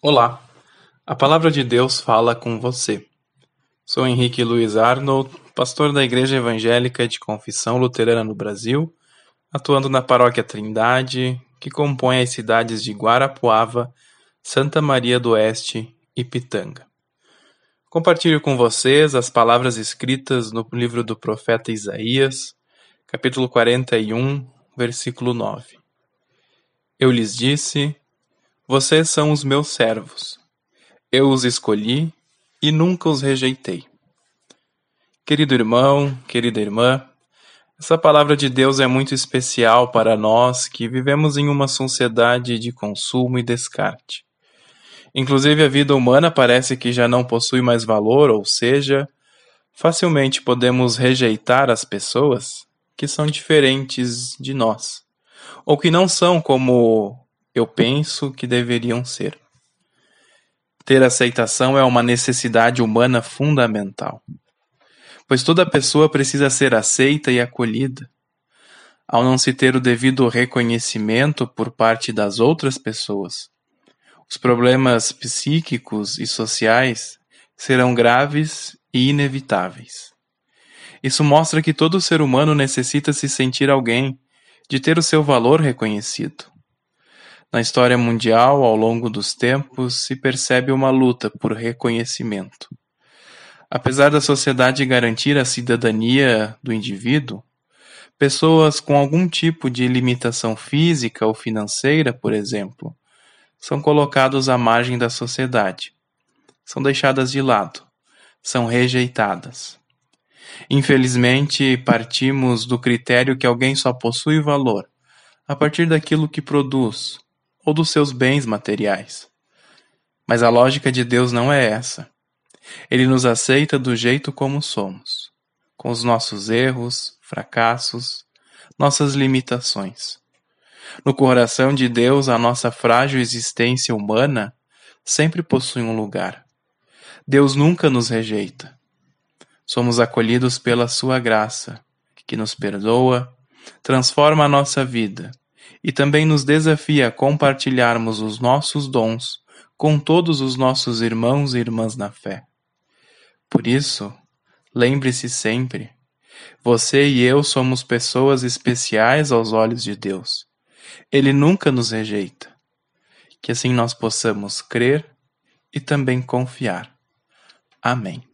Olá, a palavra de Deus fala com você. Sou Henrique Luiz Arnold, pastor da Igreja Evangélica de Confissão Luterana no Brasil, atuando na Paróquia Trindade, que compõe as cidades de Guarapuava, Santa Maria do Oeste e Pitanga. Compartilho com vocês as palavras escritas no livro do profeta Isaías, capítulo 41, versículo 9. Eu lhes disse: vocês são os meus servos. Eu os escolhi e nunca os rejeitei. Querido irmão, querida irmã, essa palavra de Deus é muito especial para nós que vivemos em uma sociedade de consumo e descarte. Inclusive, a vida humana parece que já não possui mais valor, ou seja, facilmente podemos rejeitar as pessoas que são diferentes de nós, ou que não são como eu penso que deveriam ser. Ter aceitação é uma necessidade humana fundamental, pois toda pessoa precisa ser aceita e acolhida. Ao não se ter o devido reconhecimento por parte das outras pessoas, os problemas psíquicos e sociais serão graves e inevitáveis. Isso mostra que todo ser humano necessita se sentir alguém, de ter o seu valor reconhecido. Na história mundial, ao longo dos tempos, se percebe uma luta por reconhecimento. Apesar da sociedade garantir a cidadania do indivíduo, pessoas com algum tipo de limitação física ou financeira, por exemplo, são colocados à margem da sociedade. São deixadas de lado, são rejeitadas. Infelizmente, partimos do critério que alguém só possui valor a partir daquilo que produz, ou dos seus bens materiais. Mas a lógica de Deus não é essa. Ele nos aceita do jeito como somos, com os nossos erros, fracassos, nossas limitações. No coração de Deus, a nossa frágil existência humana sempre possui um lugar. Deus nunca nos rejeita. Somos acolhidos pela Sua graça, que nos perdoa, transforma a nossa vida e também nos desafia a compartilharmos os nossos dons com todos os nossos irmãos e irmãs na fé. Por isso, lembre-se sempre: você e eu somos pessoas especiais aos olhos de Deus. Ele nunca nos rejeita. Que assim nós possamos crer e também confiar. Amém.